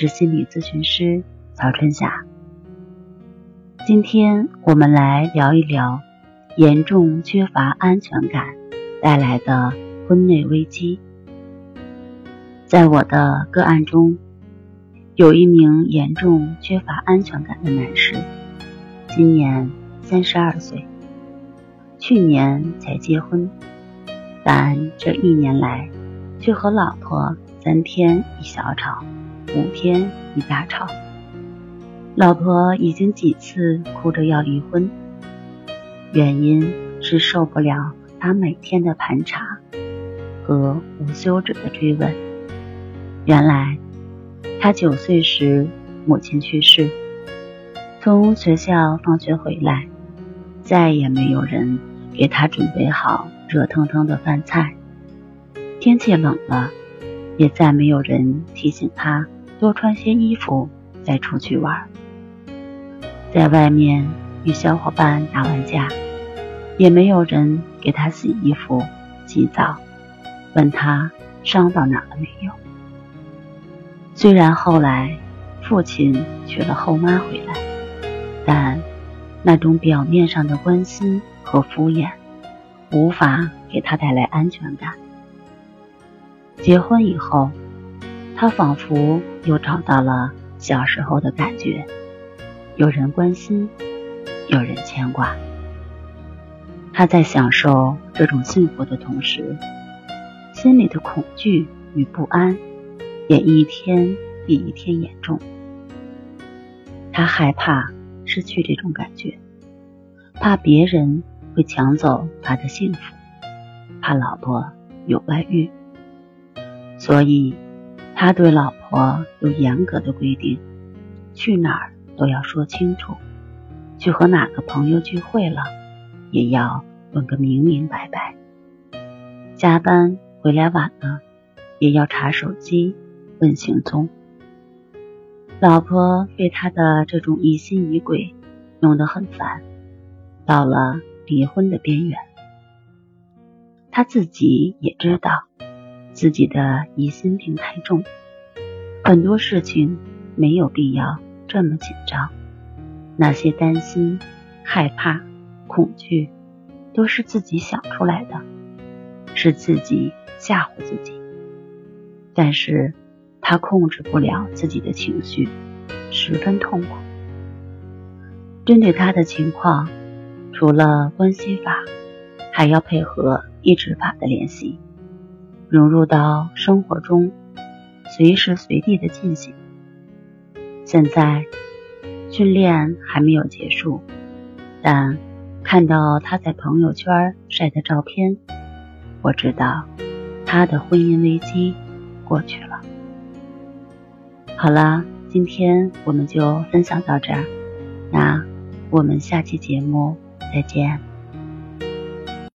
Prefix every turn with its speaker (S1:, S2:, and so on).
S1: 是心理咨询师曹春霞。今天我们来聊一聊严重缺乏安全感带来的婚内危机。在我的个案中，有一名严重缺乏安全感的男士，今年三十二岁，去年才结婚，但这一年来却和老婆三天一小吵。五天一大吵，老婆已经几次哭着要离婚，原因是受不了他每天的盘查和无休止的追问。原来他九岁时母亲去世，从学校放学回来，再也没有人给他准备好热腾腾的饭菜，天气冷了，也再没有人提醒他。多穿些衣服再出去玩，在外面与小伙伴打完架，也没有人给他洗衣服、洗澡，问他伤到哪了没有。虽然后来父亲娶了后妈回来，但那种表面上的关心和敷衍，无法给他带来安全感。结婚以后。他仿佛又找到了小时候的感觉，有人关心，有人牵挂。他在享受这种幸福的同时，心里的恐惧与不安也一天比一天严重。他害怕失去这种感觉，怕别人会抢走他的幸福，怕老婆有外遇，所以。他对老婆有严格的规定，去哪儿都要说清楚，去和哪个朋友聚会了，也要问个明明白白。加班回来晚了，也要查手机问行踪。老婆被他的这种疑心疑鬼弄得很烦，到了离婚的边缘。他自己也知道。自己的疑心病太重，很多事情没有必要这么紧张。那些担心、害怕、恐惧，都是自己想出来的，是自己吓唬自己。但是他控制不了自己的情绪，十分痛苦。针对他的情况，除了关心法，还要配合意志法的练习。融入到生活中，随时随地的进行。现在训练还没有结束，但看到他在朋友圈晒的照片，我知道他的婚姻危机过去了。好了，今天我们就分享到这儿，那我们下期节目再见。